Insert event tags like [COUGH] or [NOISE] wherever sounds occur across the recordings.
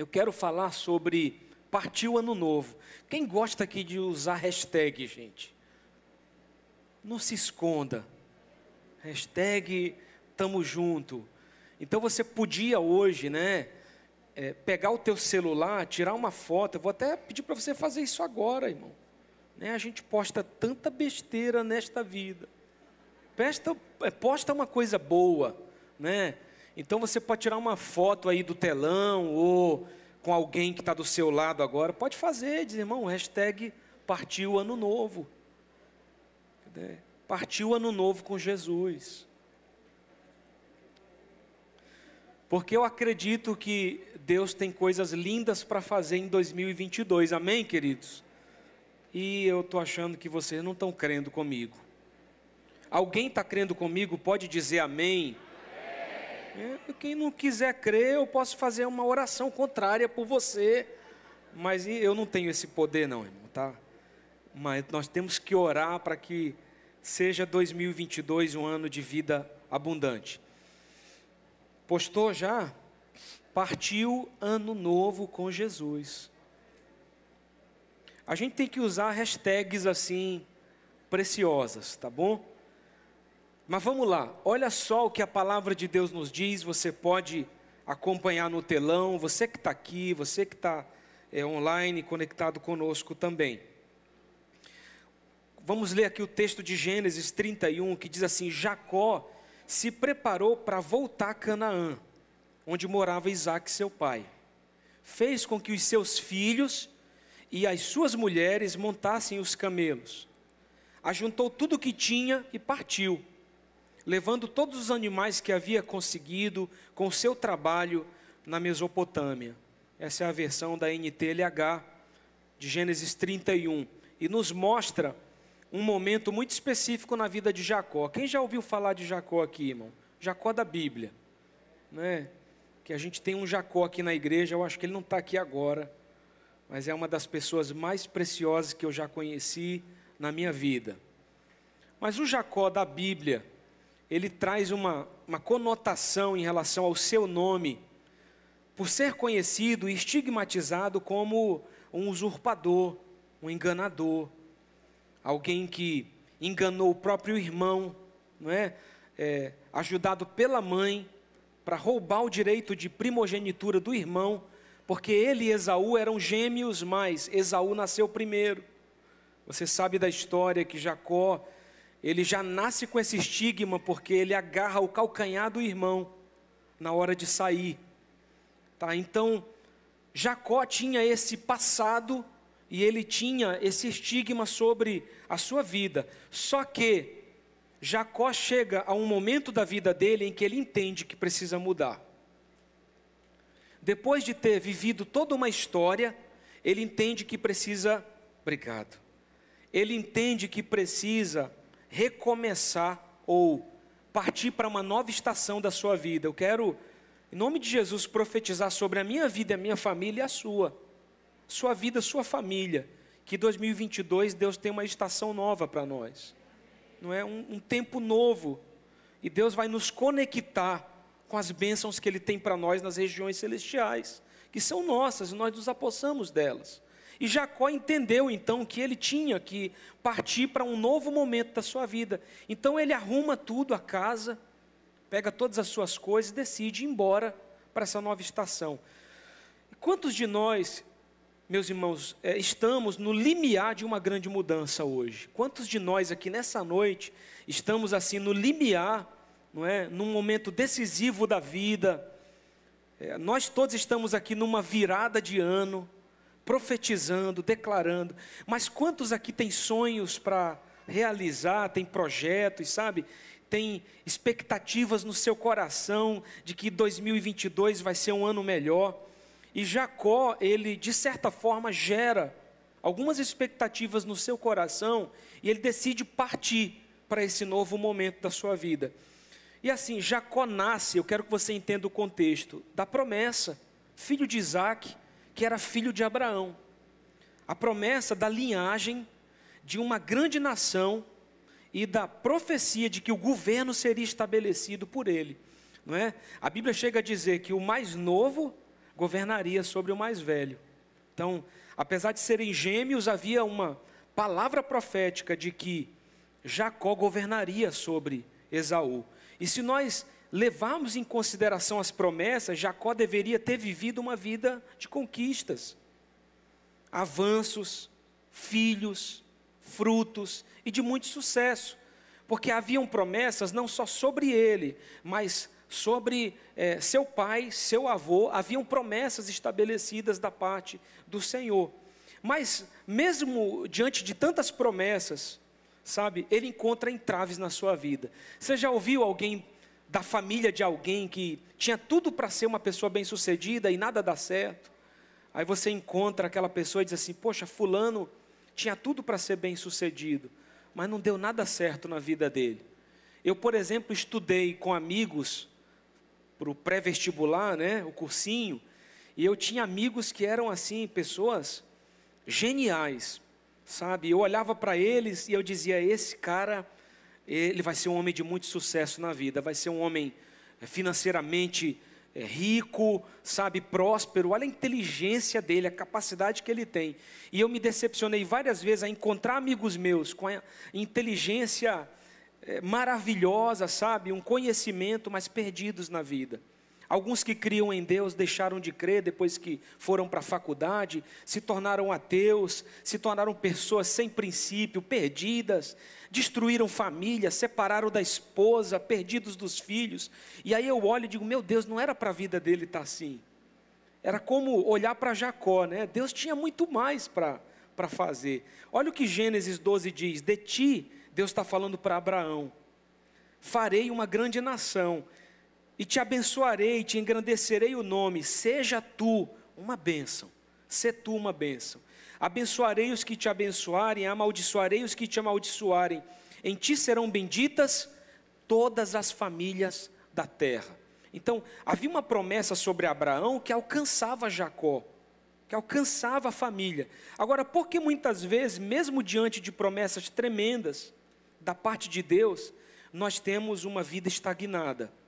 eu quero falar sobre partiu ano novo. Quem gosta aqui de usar hashtag, gente? Não se esconda. Hashtag tamo junto. Então você podia hoje, né, é, pegar o teu celular, tirar uma foto. Eu vou até pedir para você fazer isso agora, irmão. Né, a gente posta tanta besteira nesta vida. É, posta uma coisa boa, né? Então você pode tirar uma foto aí do telão ou com alguém que está do seu lado agora. Pode fazer, diz irmão, hashtag partiu ano novo. Partiu ano novo com Jesus. Porque eu acredito que Deus tem coisas lindas para fazer em 2022. Amém, queridos? E eu estou achando que vocês não estão crendo comigo. Alguém está crendo comigo? Pode dizer amém. É, quem não quiser crer, eu posso fazer uma oração contrária por você. Mas eu não tenho esse poder, não, irmão, tá? Mas nós temos que orar para que seja 2022 um ano de vida abundante. Postou já? Partiu ano novo com Jesus. A gente tem que usar hashtags assim preciosas, tá bom? Mas vamos lá, olha só o que a palavra de Deus nos diz. Você pode acompanhar no telão, você que está aqui, você que está é, online conectado conosco também. Vamos ler aqui o texto de Gênesis 31 que diz assim: Jacó se preparou para voltar a Canaã, onde morava Isaac, seu pai. Fez com que os seus filhos e as suas mulheres montassem os camelos. Ajuntou tudo o que tinha e partiu, levando todos os animais que havia conseguido com seu trabalho na Mesopotâmia. Essa é a versão da NTLH de Gênesis 31 e nos mostra um momento muito específico na vida de Jacó. Quem já ouviu falar de Jacó aqui, irmão? Jacó da Bíblia, né? Que a gente tem um Jacó aqui na igreja. Eu acho que ele não está aqui agora, mas é uma das pessoas mais preciosas que eu já conheci na minha vida. Mas o Jacó da Bíblia, ele traz uma, uma conotação em relação ao seu nome, por ser conhecido e estigmatizado como um usurpador, um enganador alguém que enganou o próprio irmão, não é? é ajudado pela mãe para roubar o direito de primogenitura do irmão, porque ele e Esaú eram gêmeos, mas Esaú nasceu primeiro. Você sabe da história que Jacó, ele já nasce com esse estigma porque ele agarra o calcanhar do irmão na hora de sair. Tá? Então, Jacó tinha esse passado e ele tinha esse estigma sobre a sua vida. Só que Jacó chega a um momento da vida dele em que ele entende que precisa mudar. Depois de ter vivido toda uma história, ele entende que precisa, obrigado. Ele entende que precisa recomeçar ou partir para uma nova estação da sua vida. Eu quero, em nome de Jesus, profetizar sobre a minha vida, a minha família e a sua sua vida, sua família. Que 2022 Deus tem uma estação nova para nós, não é um, um tempo novo, e Deus vai nos conectar com as bênçãos que Ele tem para nós nas regiões celestiais, que são nossas, e nós nos apossamos delas. E Jacó entendeu então que ele tinha que partir para um novo momento da sua vida. Então ele arruma tudo, a casa, pega todas as suas coisas e decide ir embora para essa nova estação. Quantos de nós meus irmãos, é, estamos no limiar de uma grande mudança hoje. Quantos de nós aqui nessa noite estamos assim no limiar, não é? Num momento decisivo da vida. É, nós todos estamos aqui numa virada de ano, profetizando, declarando. Mas quantos aqui têm sonhos para realizar, tem projetos, sabe? Tem expectativas no seu coração de que 2022 vai ser um ano melhor. E Jacó, ele de certa forma gera algumas expectativas no seu coração e ele decide partir para esse novo momento da sua vida. E assim, Jacó nasce, eu quero que você entenda o contexto, da promessa, filho de Isaac, que era filho de Abraão. A promessa da linhagem de uma grande nação e da profecia de que o governo seria estabelecido por ele. Não é? A Bíblia chega a dizer que o mais novo governaria sobre o mais velho. Então, apesar de serem gêmeos, havia uma palavra profética de que Jacó governaria sobre Esaú. E se nós levarmos em consideração as promessas, Jacó deveria ter vivido uma vida de conquistas, avanços, filhos, frutos e de muito sucesso, porque haviam promessas não só sobre ele, mas sobre é, seu pai, seu avô, haviam promessas estabelecidas da parte do Senhor. Mas, mesmo diante de tantas promessas, sabe, ele encontra entraves na sua vida. Você já ouviu alguém da família de alguém que tinha tudo para ser uma pessoa bem-sucedida e nada dá certo? Aí você encontra aquela pessoa e diz assim: Poxa, Fulano tinha tudo para ser bem-sucedido, mas não deu nada certo na vida dele. Eu, por exemplo, estudei com amigos para o pré-vestibular, né, o cursinho, e eu tinha amigos que eram assim, pessoas geniais, sabe? Eu olhava para eles e eu dizia: esse cara, ele vai ser um homem de muito sucesso na vida, vai ser um homem eh, financeiramente é, rico, sabe, próspero, olha a inteligência dele, a capacidade que ele tem. E eu me decepcionei várias vezes a encontrar amigos meus com a inteligência é, maravilhosa, sabe, um conhecimento, mas perdidos na vida. Alguns que criam em Deus deixaram de crer depois que foram para a faculdade, se tornaram ateus, se tornaram pessoas sem princípio, perdidas, destruíram família, separaram da esposa, perdidos dos filhos. E aí eu olho e digo: meu Deus, não era para a vida dele estar tá assim. Era como olhar para Jacó, né? Deus tinha muito mais para fazer. Olha o que Gênesis 12 diz: De ti, Deus está falando para Abraão, farei uma grande nação e te abençoarei, te engrandecerei o nome, seja tu uma bênção, se tu uma bênção. Abençoarei os que te abençoarem, amaldiçoarei os que te amaldiçoarem. Em ti serão benditas todas as famílias da terra. Então, havia uma promessa sobre Abraão que alcançava Jacó, que alcançava a família. Agora, por que muitas vezes, mesmo diante de promessas tremendas da parte de Deus, nós temos uma vida estagnada?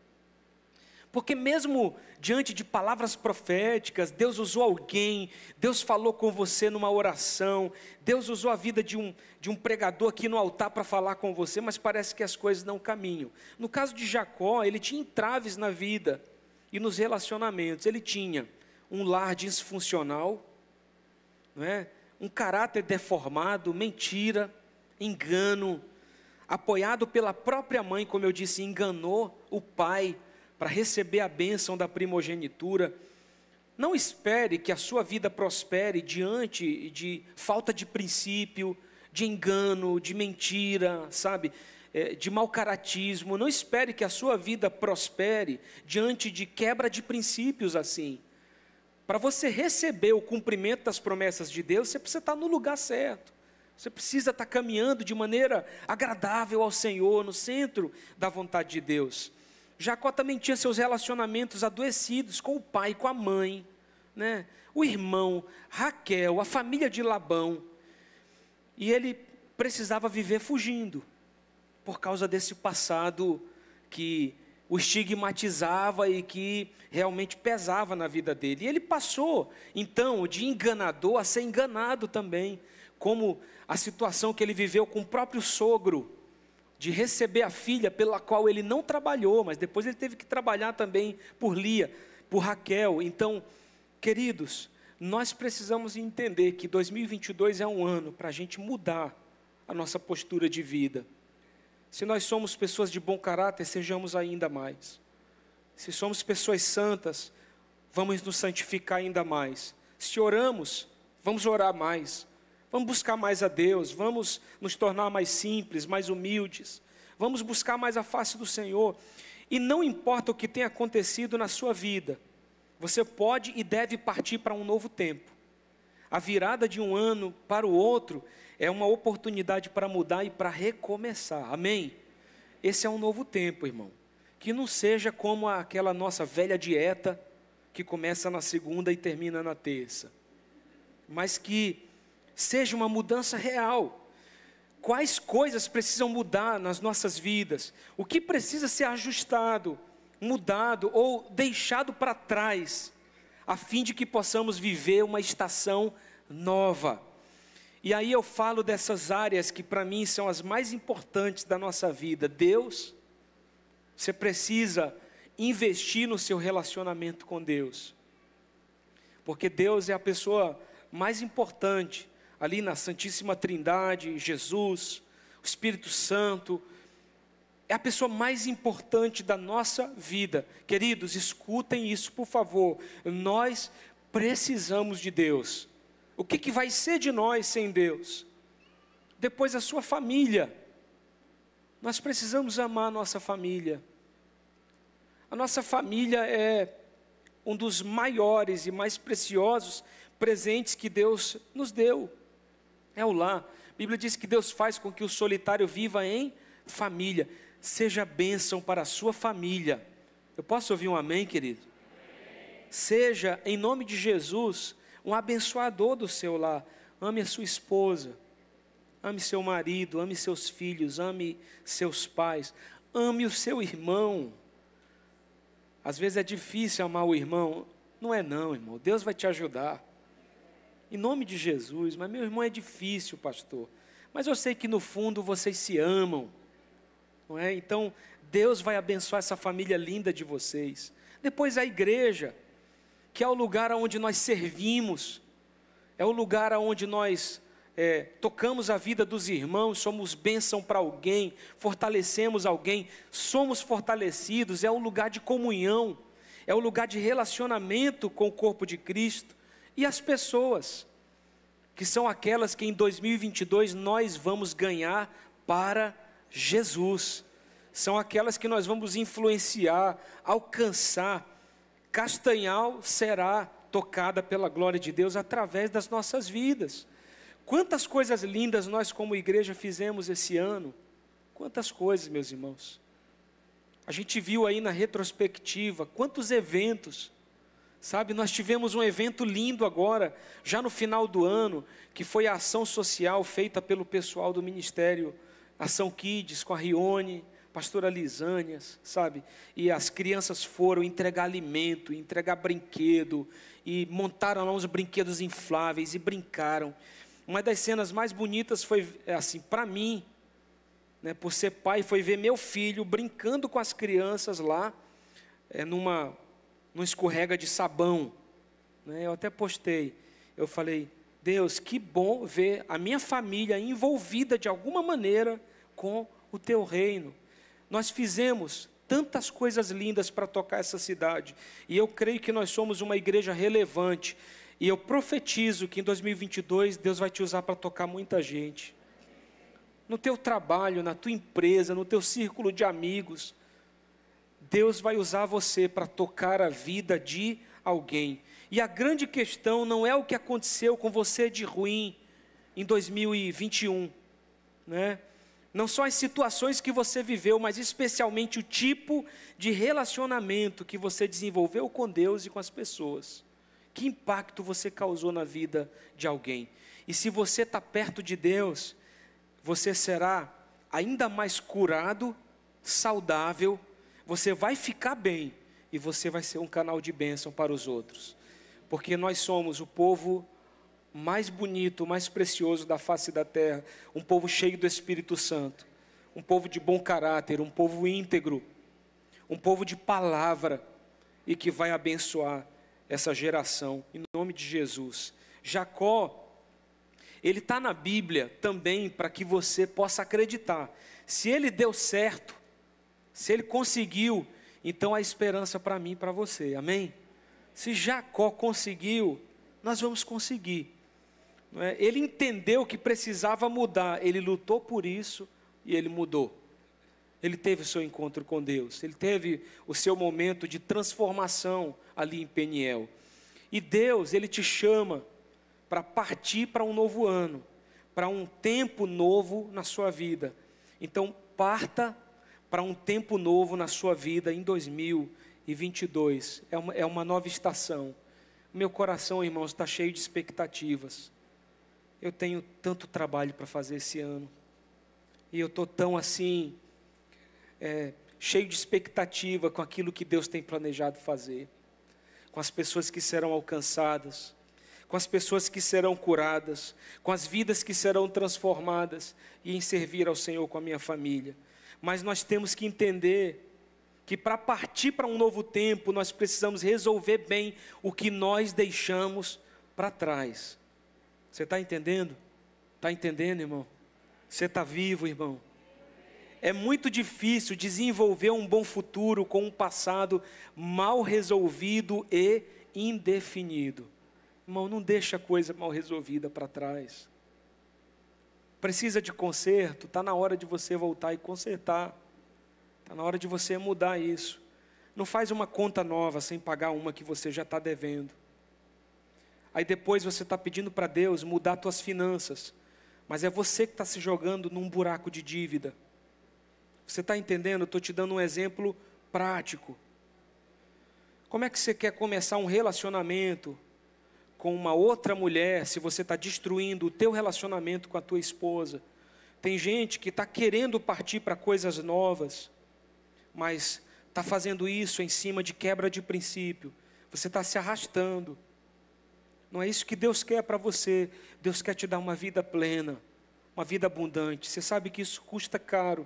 Porque mesmo diante de palavras proféticas, Deus usou alguém, Deus falou com você numa oração, Deus usou a vida de um, de um pregador aqui no altar para falar com você, mas parece que as coisas não caminham. No caso de Jacó, ele tinha entraves na vida e nos relacionamentos. Ele tinha um lar disfuncional, não é? um caráter deformado, mentira, engano, apoiado pela própria mãe, como eu disse, enganou o pai para receber a bênção da primogenitura. Não espere que a sua vida prospere diante de falta de princípio, de engano, de mentira, sabe? É, de mau caratismo. Não espere que a sua vida prospere diante de quebra de princípios assim. Para você receber o cumprimento das promessas de Deus, você precisa estar no lugar certo. Você precisa estar caminhando de maneira agradável ao Senhor, no centro da vontade de Deus. Jacó também tinha seus relacionamentos adoecidos com o pai, com a mãe, né? o irmão, Raquel, a família de Labão. E ele precisava viver fugindo, por causa desse passado que o estigmatizava e que realmente pesava na vida dele. E ele passou, então, de enganador a ser enganado também, como a situação que ele viveu com o próprio sogro de receber a filha pela qual ele não trabalhou, mas depois ele teve que trabalhar também por Lia, por Raquel. Então, queridos, nós precisamos entender que 2022 é um ano para a gente mudar a nossa postura de vida. Se nós somos pessoas de bom caráter, sejamos ainda mais. Se somos pessoas santas, vamos nos santificar ainda mais. Se oramos, vamos orar mais. Vamos buscar mais a Deus, vamos nos tornar mais simples, mais humildes, vamos buscar mais a face do Senhor. E não importa o que tenha acontecido na sua vida, você pode e deve partir para um novo tempo. A virada de um ano para o outro é uma oportunidade para mudar e para recomeçar. Amém? Esse é um novo tempo, irmão. Que não seja como aquela nossa velha dieta que começa na segunda e termina na terça, mas que seja uma mudança real. Quais coisas precisam mudar nas nossas vidas? O que precisa ser ajustado, mudado ou deixado para trás, a fim de que possamos viver uma estação nova. E aí eu falo dessas áreas que para mim são as mais importantes da nossa vida. Deus, você precisa investir no seu relacionamento com Deus. Porque Deus é a pessoa mais importante ali na Santíssima Trindade, Jesus, o Espírito Santo, é a pessoa mais importante da nossa vida. Queridos, escutem isso, por favor. Nós precisamos de Deus. O que, que vai ser de nós sem Deus? Depois a sua família. Nós precisamos amar a nossa família. A nossa família é um dos maiores e mais preciosos presentes que Deus nos deu. É o lar. A Bíblia diz que Deus faz com que o solitário viva em família. Seja bênção para a sua família. Eu posso ouvir um amém, querido? Seja, em nome de Jesus, um abençoador do seu lar. Ame a sua esposa, ame seu marido, ame seus filhos, ame seus pais, ame o seu irmão. Às vezes é difícil amar o irmão. Não é não, irmão. Deus vai te ajudar. Em nome de Jesus, mas meu irmão é difícil, pastor. Mas eu sei que no fundo vocês se amam. Não é? Então, Deus vai abençoar essa família linda de vocês. Depois a igreja, que é o lugar onde nós servimos, é o lugar onde nós é, tocamos a vida dos irmãos, somos bênção para alguém, fortalecemos alguém, somos fortalecidos, é o lugar de comunhão, é o lugar de relacionamento com o corpo de Cristo e as pessoas, que são aquelas que em 2022 nós vamos ganhar para Jesus, são aquelas que nós vamos influenciar, alcançar. Castanhal será tocada pela glória de Deus através das nossas vidas. Quantas coisas lindas nós, como igreja, fizemos esse ano. Quantas coisas, meus irmãos. A gente viu aí na retrospectiva quantos eventos Sabe, nós tivemos um evento lindo agora, já no final do ano, que foi a ação social feita pelo pessoal do Ministério Ação Kids, com a Rione, pastora Lisânias, sabe? E as crianças foram entregar alimento, entregar brinquedo, e montaram lá uns brinquedos infláveis e brincaram. Uma das cenas mais bonitas foi, é assim, para mim, né, por ser pai, foi ver meu filho brincando com as crianças lá, é, numa não escorrega de sabão. Né? Eu até postei, eu falei, Deus, que bom ver a minha família envolvida de alguma maneira com o teu reino. Nós fizemos tantas coisas lindas para tocar essa cidade, e eu creio que nós somos uma igreja relevante, e eu profetizo que em 2022 Deus vai te usar para tocar muita gente. No teu trabalho, na tua empresa, no teu círculo de amigos, Deus vai usar você para tocar a vida de alguém. E a grande questão não é o que aconteceu com você de ruim em 2021, né? Não só as situações que você viveu, mas especialmente o tipo de relacionamento que você desenvolveu com Deus e com as pessoas. Que impacto você causou na vida de alguém? E se você está perto de Deus, você será ainda mais curado, saudável você vai ficar bem e você vai ser um canal de bênção para os outros. Porque nós somos o povo mais bonito, mais precioso da face da terra, um povo cheio do Espírito Santo, um povo de bom caráter, um povo íntegro, um povo de palavra e que vai abençoar essa geração, em nome de Jesus. Jacó, ele está na Bíblia também para que você possa acreditar. Se ele deu certo, se ele conseguiu, então há esperança para mim e para você, amém? Se Jacó conseguiu, nós vamos conseguir. É? Ele entendeu que precisava mudar, ele lutou por isso e ele mudou. Ele teve o seu encontro com Deus, ele teve o seu momento de transformação ali em Peniel. E Deus, ele te chama para partir para um novo ano, para um tempo novo na sua vida. Então, parta para um tempo novo na sua vida em 2022. É uma, é uma nova estação. Meu coração, irmãos, está cheio de expectativas. Eu tenho tanto trabalho para fazer esse ano. E eu estou tão assim, é, cheio de expectativa com aquilo que Deus tem planejado fazer. com as pessoas que serão alcançadas, com as pessoas que serão curadas, com as vidas que serão transformadas e em servir ao Senhor com a minha família. Mas nós temos que entender que para partir para um novo tempo, nós precisamos resolver bem o que nós deixamos para trás. Você está entendendo? Está entendendo, irmão? Você está vivo, irmão? É muito difícil desenvolver um bom futuro com um passado mal resolvido e indefinido. Irmão, não deixa coisa mal resolvida para trás. Precisa de conserto, está na hora de você voltar e consertar. Está na hora de você mudar isso. Não faz uma conta nova sem pagar uma que você já está devendo. Aí depois você está pedindo para Deus mudar suas finanças. Mas é você que está se jogando num buraco de dívida. Você está entendendo? Estou te dando um exemplo prático. Como é que você quer começar um relacionamento com uma outra mulher se você está destruindo o teu relacionamento com a tua esposa? Tem gente que está querendo partir para coisas novas, mas está fazendo isso em cima de quebra de princípio. Você está se arrastando. Não é isso que Deus quer para você. Deus quer te dar uma vida plena, uma vida abundante. Você sabe que isso custa caro,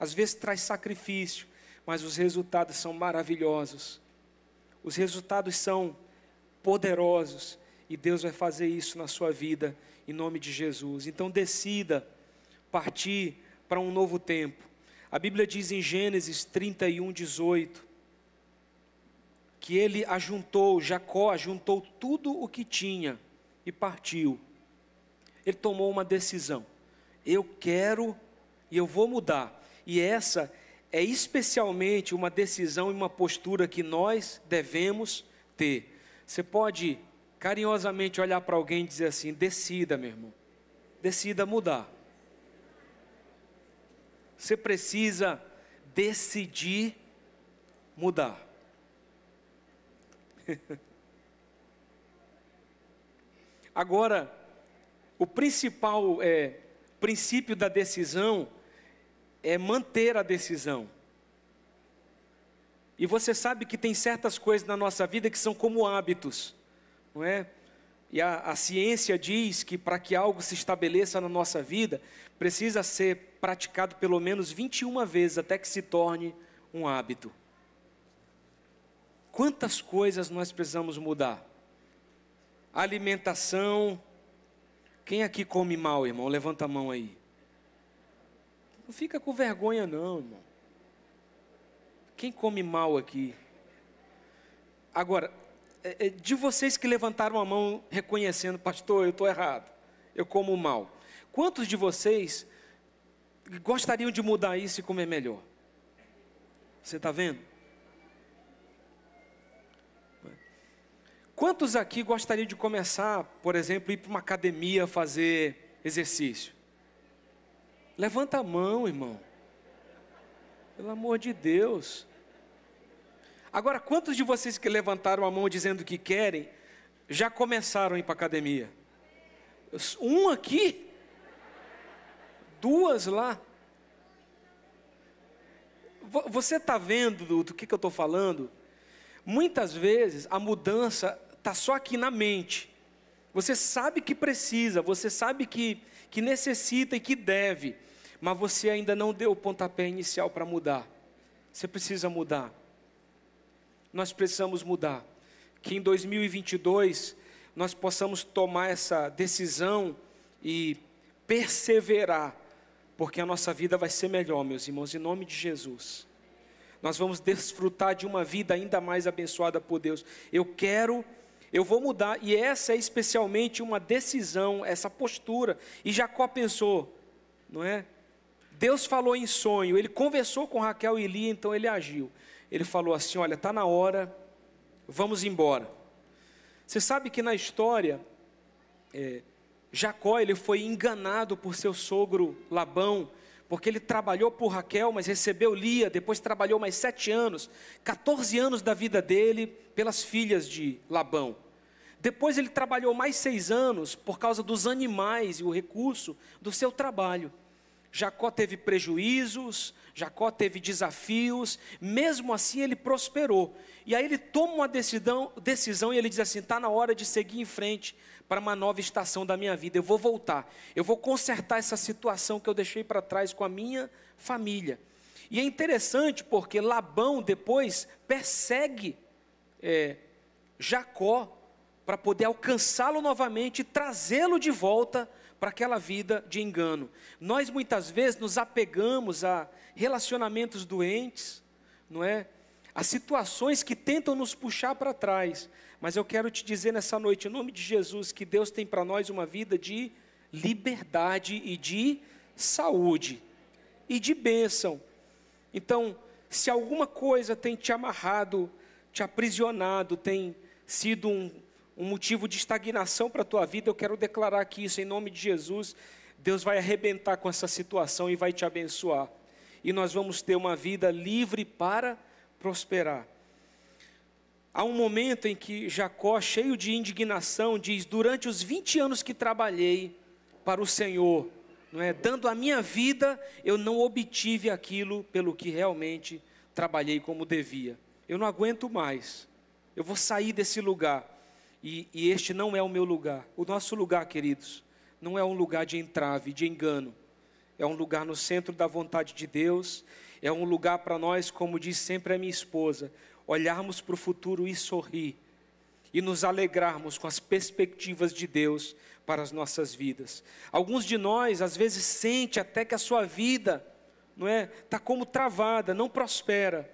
às vezes traz sacrifício, mas os resultados são maravilhosos. Os resultados são poderosos e Deus vai fazer isso na sua vida em nome de Jesus. Então decida partir para um novo tempo. A Bíblia diz em Gênesis 31, 18, que ele ajuntou, Jacó ajuntou tudo o que tinha e partiu. Ele tomou uma decisão. Eu quero e eu vou mudar. E essa é especialmente uma decisão e uma postura que nós devemos ter. Você pode carinhosamente olhar para alguém e dizer assim: decida, meu irmão, decida mudar. Você precisa decidir mudar. [LAUGHS] Agora, o principal é, princípio da decisão é manter a decisão. E você sabe que tem certas coisas na nossa vida que são como hábitos, não é? E a, a ciência diz que para que algo se estabeleça na nossa vida, precisa ser praticado pelo menos 21 vezes até que se torne um hábito. Quantas coisas nós precisamos mudar? Alimentação. Quem aqui come mal, irmão? Levanta a mão aí. Não fica com vergonha, não, irmão. Quem come mal aqui? Agora, de vocês que levantaram a mão reconhecendo, pastor, eu estou errado, eu como mal. Quantos de vocês gostariam de mudar isso e comer melhor? Você está vendo? Quantos aqui gostariam de começar, por exemplo, ir para uma academia fazer exercício? Levanta a mão, irmão. Pelo amor de Deus. Agora, quantos de vocês que levantaram a mão dizendo que querem, já começaram a ir para a academia? Um aqui, duas lá. Você está vendo do, do que, que eu estou falando? Muitas vezes a mudança está só aqui na mente. Você sabe que precisa, você sabe que, que necessita e que deve, mas você ainda não deu o pontapé inicial para mudar. Você precisa mudar. Nós precisamos mudar. Que em 2022 nós possamos tomar essa decisão e perseverar, porque a nossa vida vai ser melhor, meus irmãos, em nome de Jesus nós vamos desfrutar de uma vida ainda mais abençoada por Deus. Eu quero, eu vou mudar, e essa é especialmente uma decisão, essa postura. E Jacó pensou, não é? Deus falou em sonho, ele conversou com Raquel e Lia, então ele agiu. Ele falou assim: Olha, está na hora, vamos embora. Você sabe que na história, é, Jacó ele foi enganado por seu sogro Labão, porque ele trabalhou por Raquel, mas recebeu Lia, depois trabalhou mais sete anos, 14 anos da vida dele pelas filhas de Labão. Depois ele trabalhou mais seis anos por causa dos animais e o recurso do seu trabalho. Jacó teve prejuízos, Jacó teve desafios, mesmo assim ele prosperou. E aí ele toma uma decisão, decisão e ele diz assim: está na hora de seguir em frente para uma nova estação da minha vida. Eu vou voltar, eu vou consertar essa situação que eu deixei para trás com a minha família. E é interessante porque Labão depois persegue é, Jacó para poder alcançá-lo novamente e trazê-lo de volta para aquela vida de engano. Nós muitas vezes nos apegamos a relacionamentos doentes, não é? A situações que tentam nos puxar para trás. Mas eu quero te dizer nessa noite, em nome de Jesus, que Deus tem para nós uma vida de liberdade e de saúde e de bênção. Então, se alguma coisa tem te amarrado, te aprisionado, tem sido um, um motivo de estagnação para a tua vida, eu quero declarar aqui isso em nome de Jesus. Deus vai arrebentar com essa situação e vai te abençoar. E nós vamos ter uma vida livre para prosperar. Há um momento em que Jacó, cheio de indignação, diz: Durante os 20 anos que trabalhei para o Senhor, não é, dando a minha vida, eu não obtive aquilo pelo que realmente trabalhei como devia. Eu não aguento mais. Eu vou sair desse lugar. E, e este não é o meu lugar. O nosso lugar, queridos, não é um lugar de entrave, de engano. É um lugar no centro da vontade de Deus. É um lugar para nós, como diz sempre a minha esposa, olharmos para o futuro e sorrir. E nos alegrarmos com as perspectivas de Deus para as nossas vidas. Alguns de nós, às vezes, sente até que a sua vida, não é, está como travada, não prospera.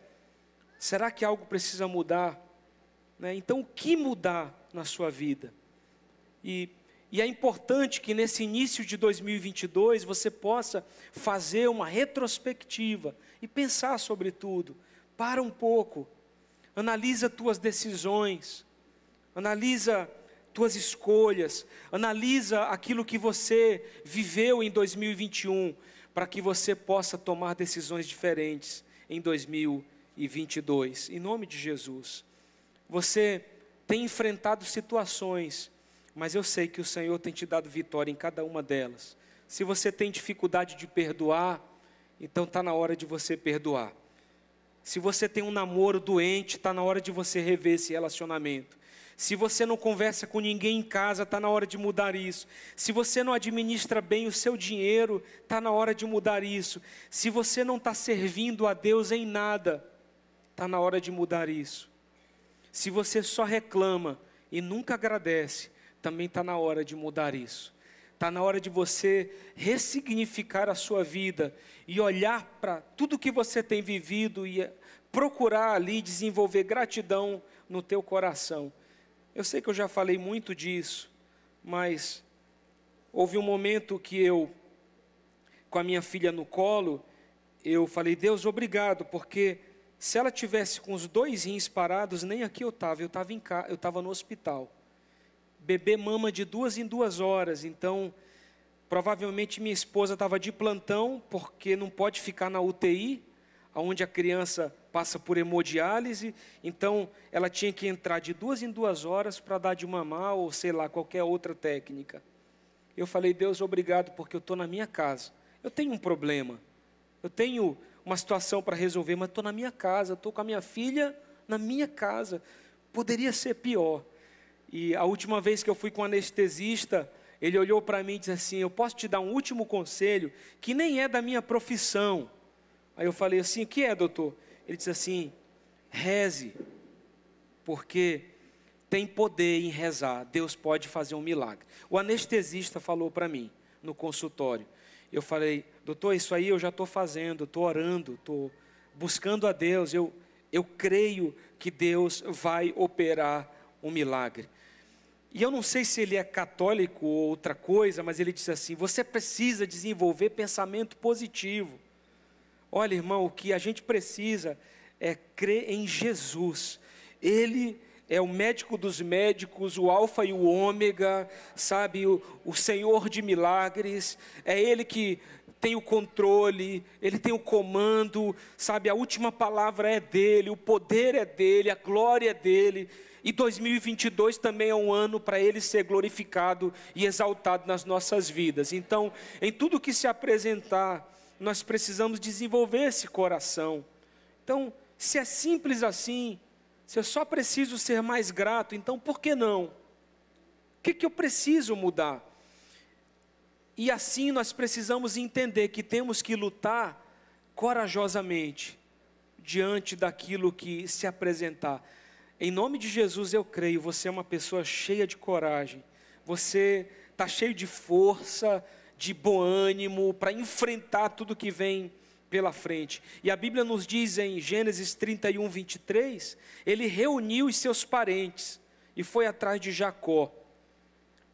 Será que algo precisa mudar? Né? Então, o que mudar na sua vida? E, e é importante que nesse início de 2022 você possa fazer uma retrospectiva e pensar sobre tudo. Para um pouco, analisa tuas decisões, analisa tuas escolhas, analisa aquilo que você viveu em 2021, para que você possa tomar decisões diferentes em 2022. Em nome de Jesus. Você tem enfrentado situações, mas eu sei que o Senhor tem te dado vitória em cada uma delas. Se você tem dificuldade de perdoar, então está na hora de você perdoar. Se você tem um namoro doente, está na hora de você rever esse relacionamento. Se você não conversa com ninguém em casa, está na hora de mudar isso. Se você não administra bem o seu dinheiro, está na hora de mudar isso. Se você não está servindo a Deus em nada, está na hora de mudar isso. Se você só reclama e nunca agradece, também está na hora de mudar isso. Está na hora de você ressignificar a sua vida e olhar para tudo que você tem vivido e procurar ali desenvolver gratidão no teu coração. Eu sei que eu já falei muito disso, mas houve um momento que eu, com a minha filha no colo, eu falei, Deus, obrigado, porque se ela tivesse com os dois rins parados, nem aqui eu estava, eu estava ca... eu estava no hospital. Bebê mama de duas em duas horas, então provavelmente minha esposa estava de plantão, porque não pode ficar na UTI, onde a criança passa por hemodiálise, então ela tinha que entrar de duas em duas horas para dar de mamar ou sei lá, qualquer outra técnica. Eu falei, Deus, obrigado, porque eu estou na minha casa. Eu tenho um problema, eu tenho uma situação para resolver, mas estou na minha casa, estou com a minha filha na minha casa. Poderia ser pior. E a última vez que eu fui com um anestesista, ele olhou para mim e disse assim: Eu posso te dar um último conselho que nem é da minha profissão. Aí eu falei assim: O que é, doutor? Ele disse assim: Reze, porque tem poder em rezar. Deus pode fazer um milagre. O anestesista falou para mim no consultório. Eu falei, doutor, isso aí eu já estou fazendo, estou orando, estou buscando a Deus, eu, eu creio que Deus vai operar um milagre. E eu não sei se ele é católico ou outra coisa, mas ele disse assim: você precisa desenvolver pensamento positivo. Olha, irmão, o que a gente precisa é crer em Jesus. Ele é o médico dos médicos, o Alfa e o Ômega, sabe, o, o Senhor de milagres, é Ele que tem o controle, ele tem o comando, sabe? A última palavra é dele, o poder é dele, a glória é dele. E 2022 também é um ano para ele ser glorificado e exaltado nas nossas vidas. Então, em tudo que se apresentar, nós precisamos desenvolver esse coração. Então, se é simples assim, se eu só preciso ser mais grato, então por que não? O que, que eu preciso mudar? E assim nós precisamos entender que temos que lutar corajosamente diante daquilo que se apresentar. Em nome de Jesus eu creio, você é uma pessoa cheia de coragem, você está cheio de força, de bom ânimo para enfrentar tudo que vem pela frente. E a Bíblia nos diz em Gênesis 31, 23, ele reuniu os seus parentes e foi atrás de Jacó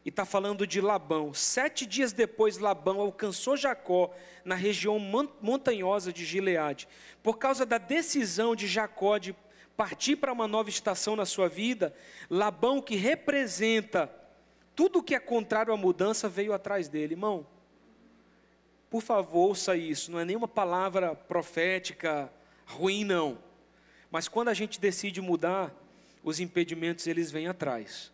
e está falando de Labão. Sete dias depois, Labão alcançou Jacó na região montanhosa de Gileade. Por causa da decisão de Jacó de partir para uma nova estação na sua vida, Labão, que representa tudo o que é contrário à mudança, veio atrás dele. Irmão, por favor, ouça isso. Não é nenhuma palavra profética ruim, não. Mas quando a gente decide mudar, os impedimentos eles vêm atrás.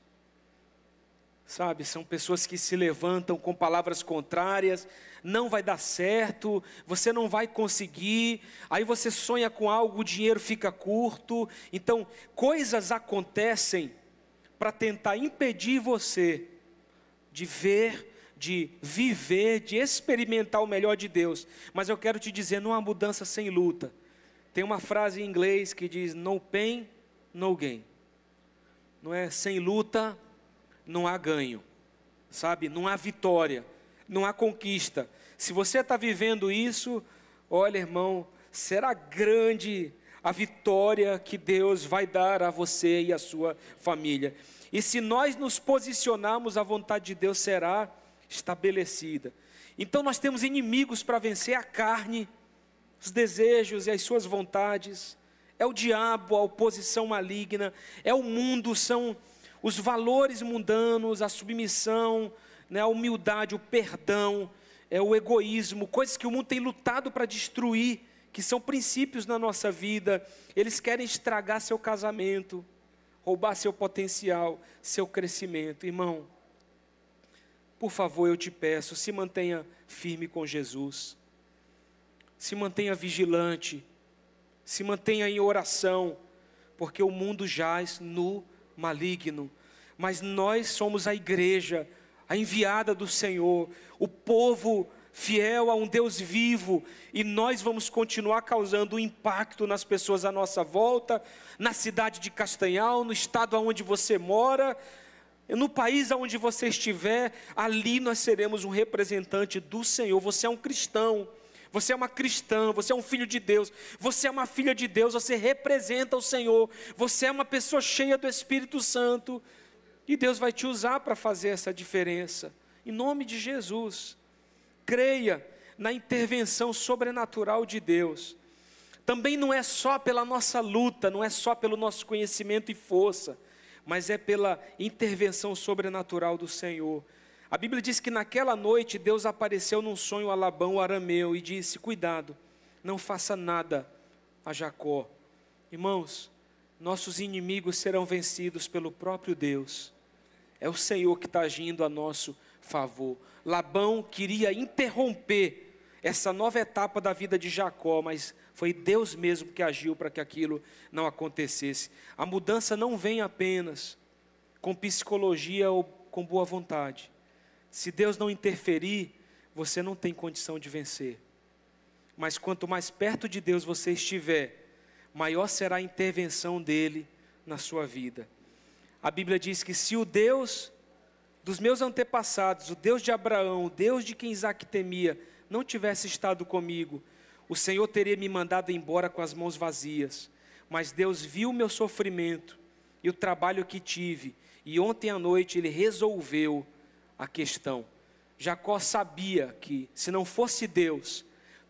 Sabe, são pessoas que se levantam com palavras contrárias, não vai dar certo, você não vai conseguir, aí você sonha com algo, o dinheiro fica curto. Então, coisas acontecem para tentar impedir você de ver, de viver, de experimentar o melhor de Deus. Mas eu quero te dizer, não há mudança sem luta. Tem uma frase em inglês que diz: no pain, no gain. Não é sem luta, não há ganho, sabe? Não há vitória, não há conquista. Se você está vivendo isso, olha, irmão, será grande a vitória que Deus vai dar a você e a sua família. E se nós nos posicionarmos, a vontade de Deus será estabelecida. Então nós temos inimigos para vencer a carne, os desejos e as suas vontades. É o diabo, a oposição maligna, é o mundo, são os valores mundanos, a submissão, né, a humildade, o perdão, é o egoísmo, coisas que o mundo tem lutado para destruir, que são princípios na nossa vida. Eles querem estragar seu casamento, roubar seu potencial, seu crescimento. Irmão, por favor, eu te peço, se mantenha firme com Jesus. Se mantenha vigilante, se mantenha em oração, porque o mundo jaz no maligno, mas nós somos a igreja, a enviada do Senhor, o povo fiel a um Deus vivo, e nós vamos continuar causando impacto nas pessoas à nossa volta, na cidade de Castanhal, no estado onde você mora, no país onde você estiver, ali nós seremos um representante do Senhor. Você é um cristão você é uma cristã, você é um filho de Deus, você é uma filha de Deus, você representa o Senhor, você é uma pessoa cheia do Espírito Santo, e Deus vai te usar para fazer essa diferença, em nome de Jesus. Creia na intervenção sobrenatural de Deus. Também não é só pela nossa luta, não é só pelo nosso conhecimento e força, mas é pela intervenção sobrenatural do Senhor. A Bíblia diz que naquela noite Deus apareceu num sonho a Labão, o arameu, e disse: Cuidado, não faça nada a Jacó. Irmãos, nossos inimigos serão vencidos pelo próprio Deus. É o Senhor que está agindo a nosso favor. Labão queria interromper essa nova etapa da vida de Jacó, mas foi Deus mesmo que agiu para que aquilo não acontecesse. A mudança não vem apenas com psicologia ou com boa vontade. Se Deus não interferir, você não tem condição de vencer. Mas quanto mais perto de Deus você estiver, maior será a intervenção dele na sua vida. A Bíblia diz que se o Deus dos meus antepassados, o Deus de Abraão, o Deus de quem Isaac temia, não tivesse estado comigo, o Senhor teria me mandado embora com as mãos vazias. Mas Deus viu o meu sofrimento e o trabalho que tive, e ontem à noite Ele resolveu a questão. Jacó sabia que, se não fosse Deus,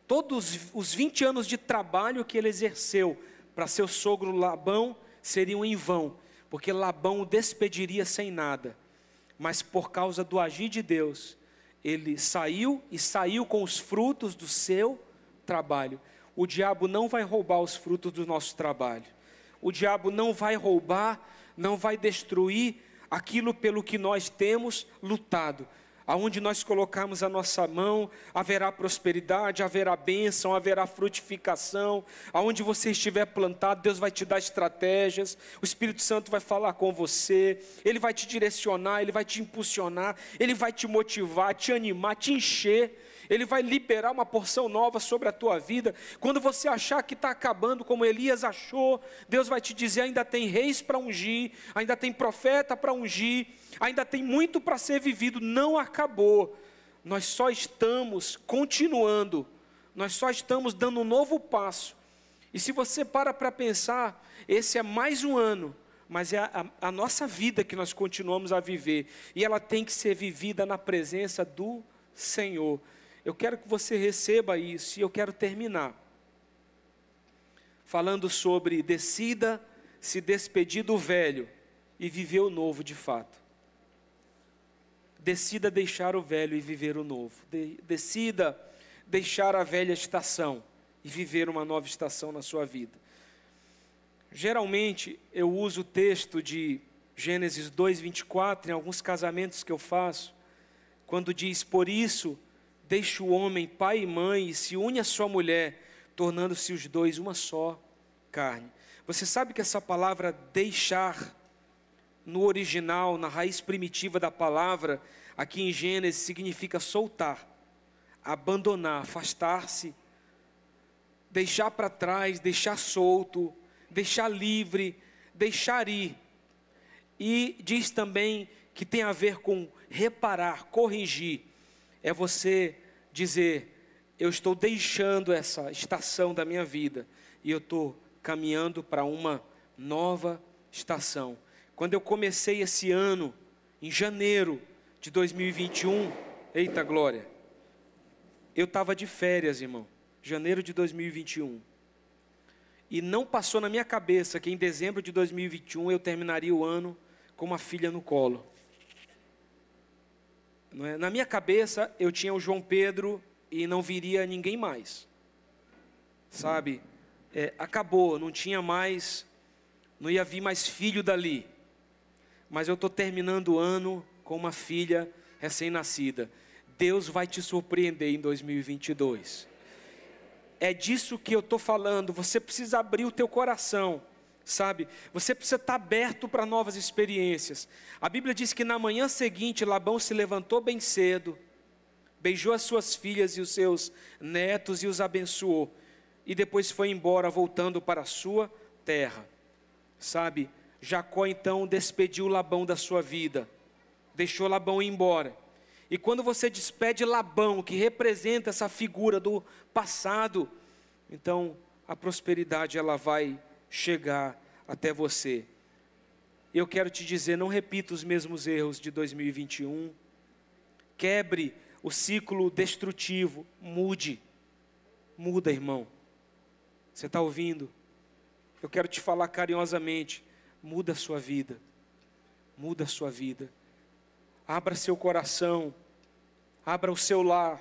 todos os 20 anos de trabalho que ele exerceu para seu sogro Labão seriam em vão, porque Labão o despediria sem nada. Mas por causa do agir de Deus, ele saiu e saiu com os frutos do seu trabalho. O diabo não vai roubar os frutos do nosso trabalho. O diabo não vai roubar, não vai destruir aquilo pelo que nós temos lutado. Aonde nós colocarmos a nossa mão, haverá prosperidade, haverá bênção, haverá frutificação. Aonde você estiver plantado, Deus vai te dar estratégias. O Espírito Santo vai falar com você. Ele vai te direcionar, ele vai te impulsionar, ele vai te motivar, te animar, te encher. Ele vai liberar uma porção nova sobre a tua vida. Quando você achar que está acabando, como Elias achou, Deus vai te dizer: ainda tem reis para ungir, ainda tem profeta para ungir, ainda tem muito para ser vivido. Não acabou. Nós só estamos continuando, nós só estamos dando um novo passo. E se você para para pensar, esse é mais um ano, mas é a, a, nossa vida que nós continuamos a viver, e ela tem que ser vivida na presença do Senhor. Eu quero que você receba isso e eu quero terminar falando sobre decida se despedir do velho e viver o novo de fato. Decida deixar o velho e viver o novo. De, decida deixar a velha estação e viver uma nova estação na sua vida. Geralmente eu uso o texto de Gênesis 2:24 em alguns casamentos que eu faço, quando diz: "Por isso deixa o homem pai e mãe e se une à sua mulher, tornando-se os dois uma só carne. Você sabe que essa palavra deixar, no original, na raiz primitiva da palavra, aqui em Gênesis, significa soltar, abandonar, afastar-se, deixar para trás, deixar solto, deixar livre, deixar ir. E diz também que tem a ver com reparar, corrigir. É você dizer: eu estou deixando essa estação da minha vida e eu estou caminhando para uma nova estação. Quando eu comecei esse ano, em janeiro de 2021, eita glória, eu estava de férias, irmão, janeiro de 2021. E não passou na minha cabeça que em dezembro de 2021 eu terminaria o ano com uma filha no colo. É? Na minha cabeça, eu tinha o João Pedro e não viria ninguém mais. Sabe? É, acabou, não tinha mais, não ia vir mais filho dali. Mas eu estou terminando o ano com uma filha recém-nascida. Deus vai te surpreender em 2022. É disso que eu estou falando. Você precisa abrir o teu coração sabe? Você precisa estar aberto para novas experiências. A Bíblia diz que na manhã seguinte Labão se levantou bem cedo, beijou as suas filhas e os seus netos e os abençoou, e depois foi embora, voltando para a sua terra, sabe? Jacó então despediu Labão da sua vida, deixou Labão ir embora. E quando você despede Labão, que representa essa figura do passado, então a prosperidade ela vai chegar até você. Eu quero te dizer, não repita os mesmos erros de 2021. Quebre o ciclo destrutivo, mude. Muda, irmão. Você está ouvindo? Eu quero te falar carinhosamente, muda a sua vida. Muda a sua vida. Abra seu coração. Abra o seu lar.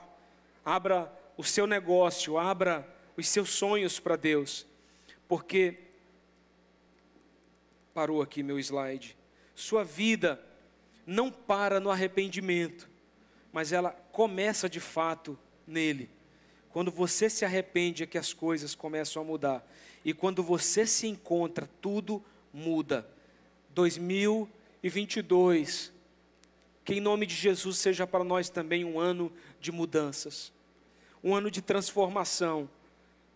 Abra o seu negócio, abra os seus sonhos para Deus. Porque Parou aqui meu slide. Sua vida não para no arrependimento, mas ela começa de fato nele. Quando você se arrepende é que as coisas começam a mudar. E quando você se encontra, tudo muda. 2022, que em nome de Jesus seja para nós também um ano de mudanças, um ano de transformação.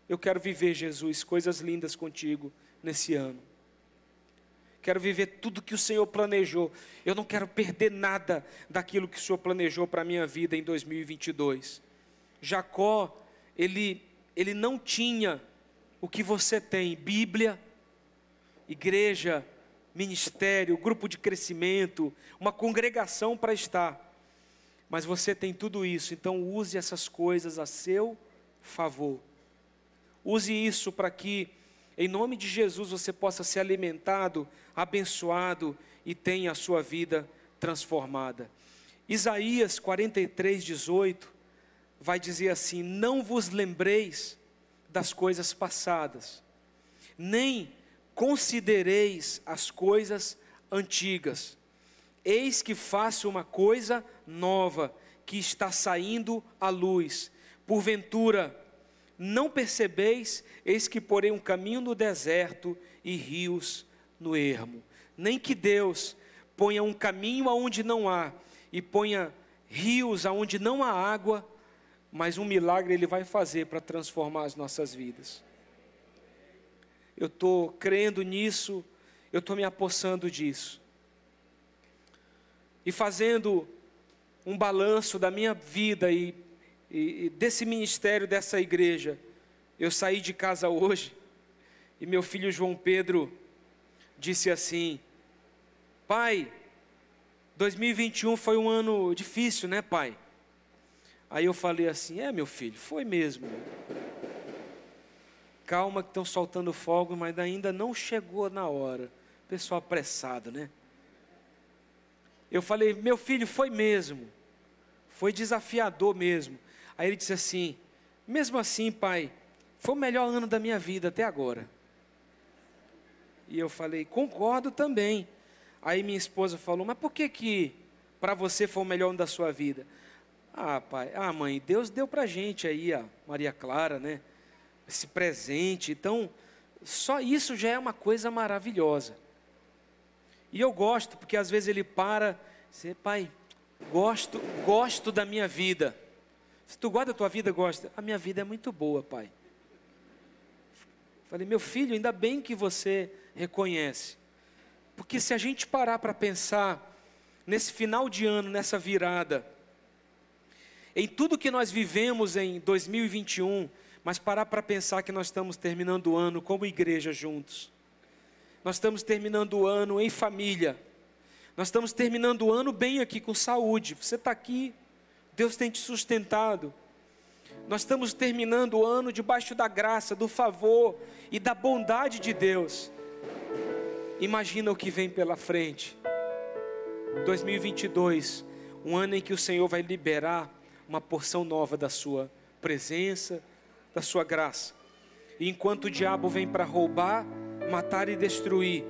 Eu quero viver, Jesus, coisas lindas contigo nesse ano quero viver tudo que o Senhor planejou. Eu não quero perder nada daquilo que o Senhor planejou para a minha vida em 2022. Jacó, ele, ele não tinha o que você tem: Bíblia, igreja, ministério, grupo de crescimento, uma congregação para estar. Mas você tem tudo isso, então use essas coisas a seu favor. Use isso para que em nome de Jesus você possa ser alimentado, abençoado e tenha a sua vida transformada. Isaías 43, 18 vai dizer assim: Não vos lembreis das coisas passadas, nem considereis as coisas antigas. Eis que faço uma coisa nova, que está saindo à luz. Porventura, não percebeis? Eis que porei um caminho no deserto e rios no ermo. Nem que Deus ponha um caminho aonde não há e ponha rios aonde não há água, mas um milagre Ele vai fazer para transformar as nossas vidas. Eu estou crendo nisso, eu estou me apossando disso. E fazendo um balanço da minha vida e, e, e desse ministério, dessa igreja. Eu saí de casa hoje e meu filho João Pedro disse assim: Pai, 2021 foi um ano difícil, né, pai? Aí eu falei assim: É, meu filho, foi mesmo. Calma que estão soltando fogo, mas ainda não chegou na hora. Pessoal apressado, né? Eu falei: Meu filho, foi mesmo. Foi desafiador mesmo. Aí ele disse assim: Mesmo assim, pai, foi o melhor ano da minha vida até agora. E eu falei: Concordo também. Aí minha esposa falou: Mas por que que para você foi o melhor ano da sua vida? Ah, pai, ah, mãe, Deus deu para gente aí, a Maria Clara, né? Esse presente. Então, só isso já é uma coisa maravilhosa. E eu gosto, porque às vezes ele para, você, pai, gosto, gosto da minha vida. Se tu gosta da tua vida, gosta. A minha vida é muito boa, pai. Falei, meu filho, ainda bem que você reconhece. Porque se a gente parar para pensar nesse final de ano, nessa virada, em tudo que nós vivemos em 2021, mas parar para pensar que nós estamos terminando o ano como igreja juntos. Nós estamos terminando o ano em família. Nós estamos terminando o ano bem aqui com saúde. Você está aqui, Deus tem te sustentado. Nós estamos terminando o ano debaixo da graça, do favor e da bondade de Deus. Imagina o que vem pela frente. 2022, um ano em que o Senhor vai liberar uma porção nova da sua presença, da sua graça. E enquanto o diabo vem para roubar, matar e destruir,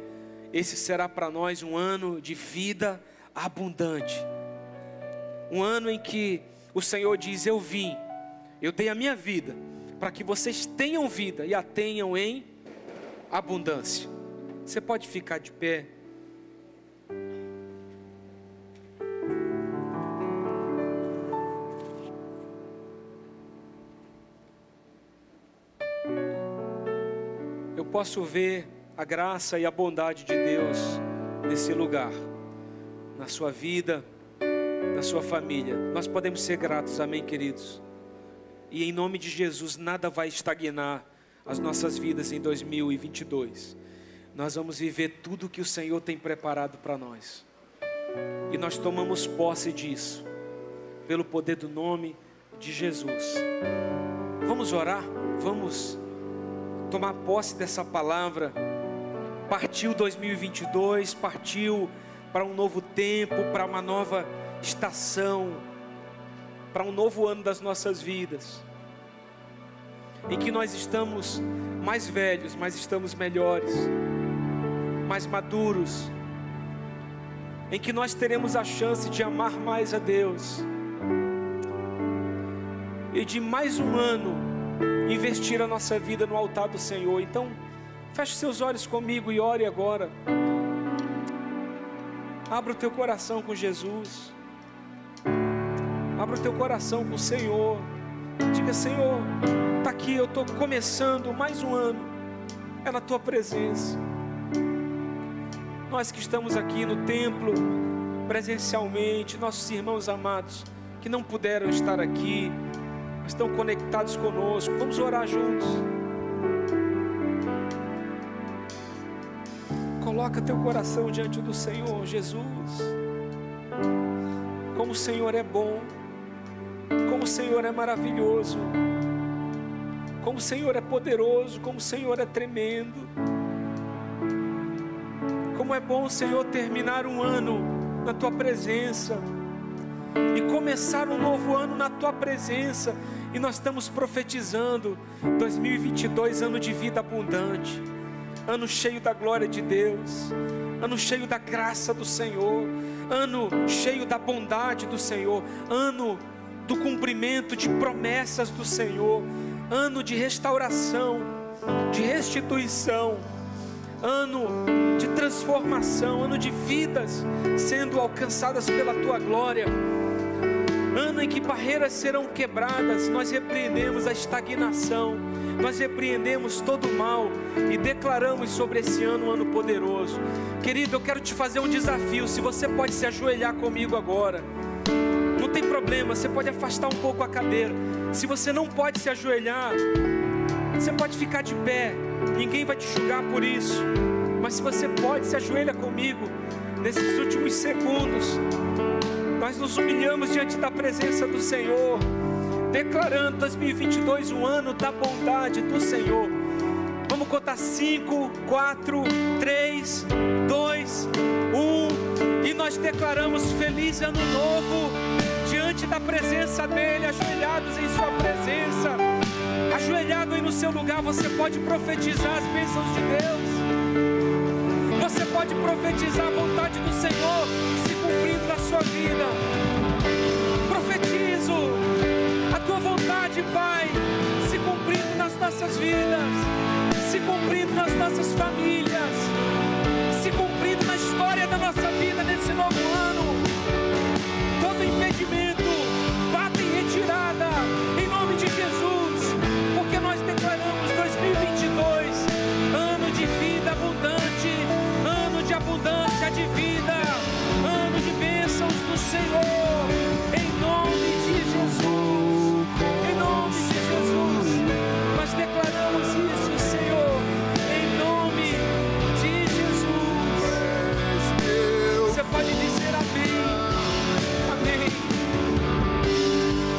esse será para nós um ano de vida abundante. Um ano em que o Senhor diz: Eu vim, eu dei a minha vida, para que vocês tenham vida e a tenham em abundância. Você pode ficar de pé. Posso ver a graça e a bondade de Deus nesse lugar, na sua vida, na sua família. Nós podemos ser gratos, amém, queridos? E em nome de Jesus, nada vai estagnar as nossas vidas em 2022. Nós vamos viver tudo que o Senhor tem preparado para nós. E nós tomamos posse disso, pelo poder do nome de Jesus. Vamos orar? Vamos tomar posse dessa palavra. Partiu 2022, partiu para um novo tempo, para uma nova estação, para um novo ano das nossas vidas, em que nós estamos mais velhos, mas estamos melhores, mais maduros, em que nós teremos a chance de amar mais a Deus. E de mais um ano investir a nossa vida no altar do Senhor. Então, feche seus olhos comigo e ore agora. Abra o teu coração com Jesus. Abra o teu coração com o Senhor. Diga, Senhor, está aqui, eu estou começando mais um ano. É na tua presença. Nós que estamos aqui no templo, presencialmente, nossos irmãos amados, que não puderam estar aqui, estão conectados conosco. Vamos orar juntos. Coloca teu coração diante do Senhor, Jesus. Como o Senhor é bom, como o Senhor é maravilhoso, como o Senhor é poderoso, como o Senhor é tremendo. Como é bom, Senhor, terminar um ano na tua presença e começar um novo ano na tua presença. E nós estamos profetizando 2022, ano de vida abundante, ano cheio da glória de Deus, ano cheio da graça do Senhor, ano cheio da bondade do Senhor, ano do cumprimento de promessas do Senhor, ano de restauração, de restituição, ano de transformação, ano de vidas sendo alcançadas pela tua glória. Ano em que barreiras serão quebradas, nós repreendemos a estagnação, nós repreendemos todo o mal e declaramos sobre esse ano um ano poderoso. Querido, eu quero te fazer um desafio. Se você pode se ajoelhar comigo agora, não tem problema, você pode afastar um pouco a cadeira. Se você não pode se ajoelhar, você pode ficar de pé, ninguém vai te julgar por isso. Mas se você pode, se ajoelha comigo nesses últimos segundos. Nós nos humilhamos diante da presença do Senhor, declarando 2022 um ano da bondade do Senhor. Vamos contar 5, 4, 3, 2, 1 e nós declaramos feliz ano novo diante da presença dEle, ajoelhados em Sua presença, ajoelhado aí no seu lugar, você pode profetizar as bênçãos de Deus, você pode profetizar a vontade do Senhor se cumprindo na sua vida. Profetizo a tua vontade, Pai, se cumprindo nas nossas vidas, se cumprindo nas nossas famílias, se cumprindo na história da nossa vida nesse novo ano. Todo impedimento Bravo!